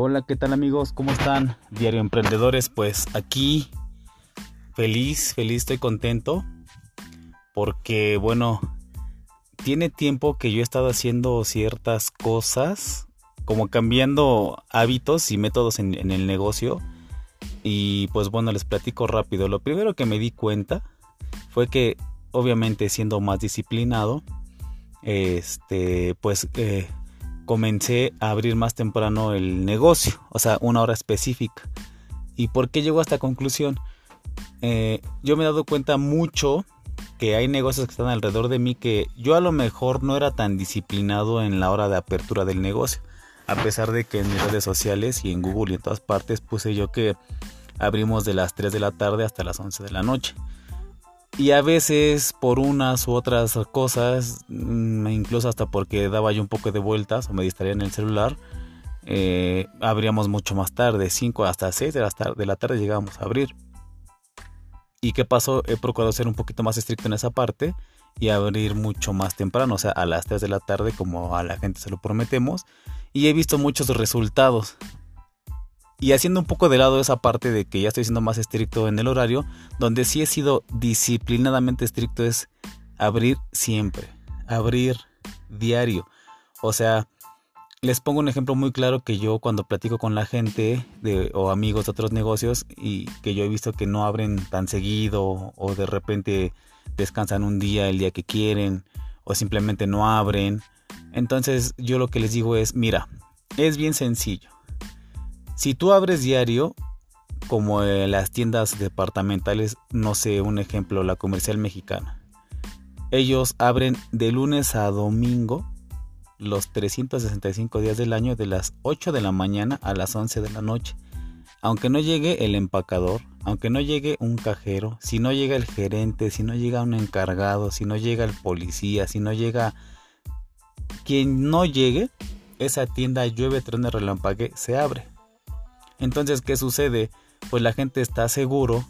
Hola, ¿qué tal amigos? ¿Cómo están? Diario Emprendedores, pues aquí feliz, feliz, estoy contento porque bueno, tiene tiempo que yo he estado haciendo ciertas cosas, como cambiando hábitos y métodos en, en el negocio y pues bueno, les platico rápido. Lo primero que me di cuenta fue que obviamente siendo más disciplinado, este, pues eh, comencé a abrir más temprano el negocio, o sea, una hora específica. ¿Y por qué llego a esta conclusión? Eh, yo me he dado cuenta mucho que hay negocios que están alrededor de mí que yo a lo mejor no era tan disciplinado en la hora de apertura del negocio. A pesar de que en mis redes sociales y en Google y en todas partes puse yo que abrimos de las 3 de la tarde hasta las 11 de la noche. Y a veces por unas u otras cosas, mm, incluso hasta porque daba yo un poco de vueltas o me distraía en el celular, eh, abríamos mucho más tarde, 5 hasta 6 de la, tarde, de la tarde llegábamos a abrir. ¿Y qué pasó? He procurado ser un poquito más estricto en esa parte y abrir mucho más temprano, o sea, a las 3 de la tarde como a la gente se lo prometemos. Y he visto muchos resultados. Y haciendo un poco de lado esa parte de que ya estoy siendo más estricto en el horario, donde sí he sido disciplinadamente estricto es abrir siempre, abrir diario. O sea, les pongo un ejemplo muy claro que yo cuando platico con la gente de, o amigos de otros negocios y que yo he visto que no abren tan seguido o de repente descansan un día el día que quieren o simplemente no abren. Entonces yo lo que les digo es, mira, es bien sencillo si tú abres diario, como en las tiendas departamentales, no sé, un ejemplo, la comercial mexicana. Ellos abren de lunes a domingo los 365 días del año de las 8 de la mañana a las 11 de la noche. Aunque no llegue el empacador, aunque no llegue un cajero, si no llega el gerente, si no llega un encargado, si no llega el policía, si no llega quien no llegue, esa tienda llueve, truene, relampague, se abre. Entonces, ¿qué sucede? Pues la gente está seguro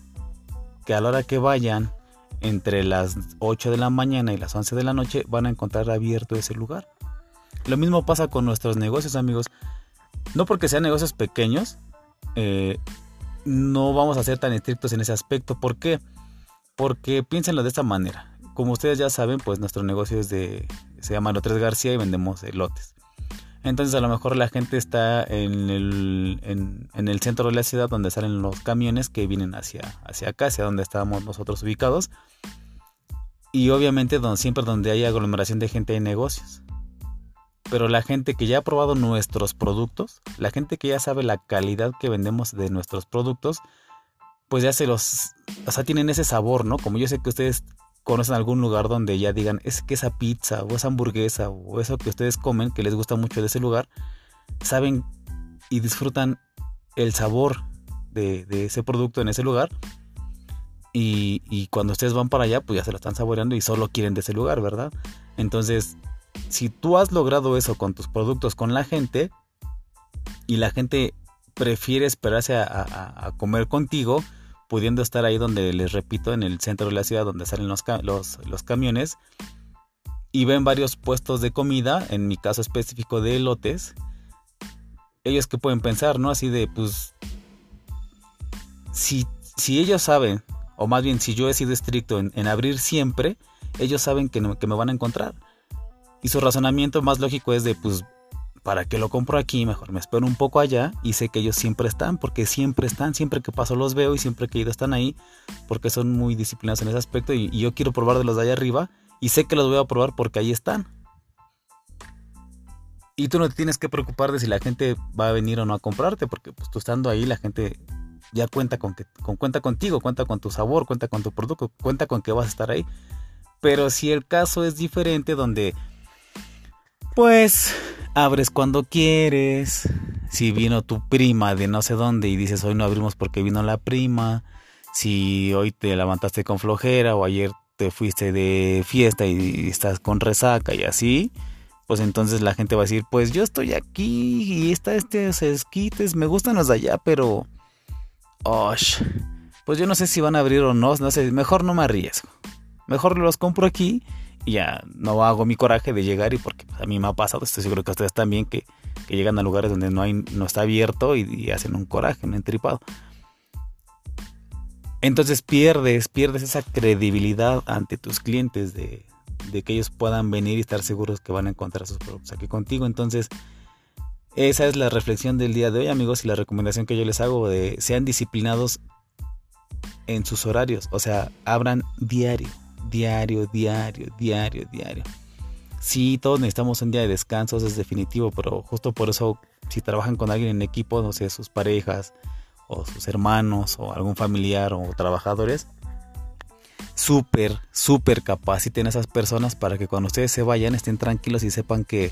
que a la hora que vayan entre las 8 de la mañana y las 11 de la noche van a encontrar abierto ese lugar. Lo mismo pasa con nuestros negocios, amigos. No porque sean negocios pequeños, eh, no vamos a ser tan estrictos en ese aspecto. ¿Por qué? Porque piénsenlo de esta manera. Como ustedes ya saben, pues nuestro negocio es de, se llama Lotres García y vendemos lotes. Entonces a lo mejor la gente está en el, en, el centro de la ciudad donde salen los camiones que vienen hacia, hacia acá, hacia donde estábamos nosotros ubicados. Y obviamente donde, siempre donde hay aglomeración de gente hay negocios. Pero la gente que ya ha probado nuestros productos, la gente que ya sabe la calidad que vendemos de nuestros productos, pues ya se los, o sea, tienen ese sabor, ¿no? Como yo sé que ustedes conocen algún lugar donde ya digan, es que esa pizza o esa hamburguesa o eso que ustedes comen, que les gusta mucho de ese lugar, saben y disfrutan el sabor de, ese producto en ese lugar. Y, cuando ustedes van para allá, pues ya se lo están saboreando y solo quieren de ese lugar, ¿verdad? Entonces, si tú has logrado eso con tus productos, con la gente, y la gente prefiere esperarse a comer contigo, pudiendo estar ahí donde les repito, en el centro de la ciudad donde salen los, los, camiones y ven varios puestos de comida, en mi caso específico de elotes, ellos que pueden pensar, ¿no? Así de, pues, si, si ellos saben, o más bien si yo he sido estricto en, abrir siempre, ellos saben que, que me van a encontrar. Y su razonamiento más lógico es de, pues, ¿para qué lo compro aquí? Mejor me espero un poco allá y sé que ellos siempre están, porque siempre están, siempre que paso los veo y siempre que ido están ahí, porque son muy disciplinados en ese aspecto y, yo quiero probar de los de allá arriba y sé que los voy a probar porque ahí están. Y tú no te tienes que preocupar de si la gente va a venir o no a comprarte, porque pues tú estando ahí la gente ya cuenta con que con, cuenta contigo, cuenta con tu sabor, cuenta con tu producto, cuenta con que vas a estar ahí. Pero si el caso es diferente donde pues abres cuando quieres. Si vino tu prima de no sé dónde y dices hoy no abrimos porque vino la prima. Si hoy te levantaste con flojera o ayer te fuiste de fiesta y estás con resaca y así, pues entonces la gente va a decir, pues yo estoy aquí y está este esquites, me gustan los de allá, pero... pues yo no sé si van a abrir o no, no sé, mejor no me arriesgo. Mejor los compro aquí ya no hago mi coraje de llegar y porque pues, a mí me ha pasado, estoy seguro que a ustedes también, que que llegan a lugares donde no, hay, no está abierto y, hacen un coraje, un entripado. Entonces pierdes, pierdes esa credibilidad ante tus clientes de, de que ellos puedan venir y estar seguros que van a encontrar sus productos aquí contigo. Entonces, esa es la reflexión del día de hoy, amigos, y la recomendación que yo les hago de sean disciplinados en sus horarios, o sea, abran diario, diario, diario, diario, diario. Sí, todos necesitamos un día de descanso, es definitivo, pero justo por eso, si trabajan con alguien en equipo, no sé, sus parejas, o sus hermanos, o algún familiar, o trabajadores, súper, súper capaciten a esas personas para que cuando ustedes se vayan estén tranquilos y sepan que,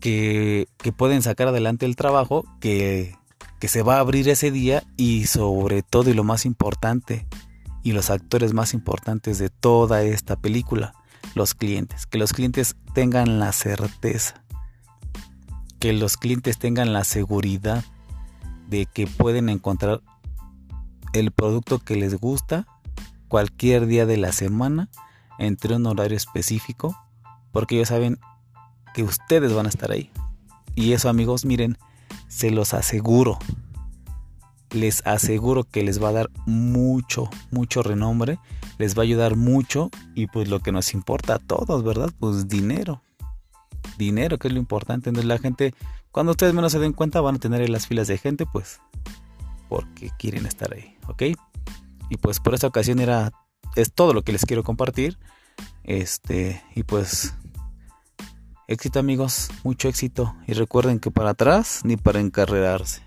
que, que pueden sacar adelante el trabajo, que, que se va a abrir ese día y sobre todo y lo más importante, y los actores más importantes de toda esta película, los clientes. Que los clientes tengan la certeza, que los clientes tengan la seguridad de que pueden encontrar el producto que les gusta cualquier día de la semana entre un horario específico porque ellos saben que ustedes van a estar ahí. Y eso amigos, miren, se los aseguro. Les aseguro que les va a dar mucho, mucho renombre, les va a ayudar mucho y pues lo que nos importa a todos, ¿verdad? Pues dinero. Dinero, que es lo importante. Entonces la gente, cuando ustedes menos se den cuenta, van a tener en las filas de gente, pues porque quieren estar ahí, ¿ok? Y pues por esta ocasión era es todo lo que les quiero compartir. Este, y pues éxito amigos, mucho éxito y recuerden que para atrás ni para encarrerarse.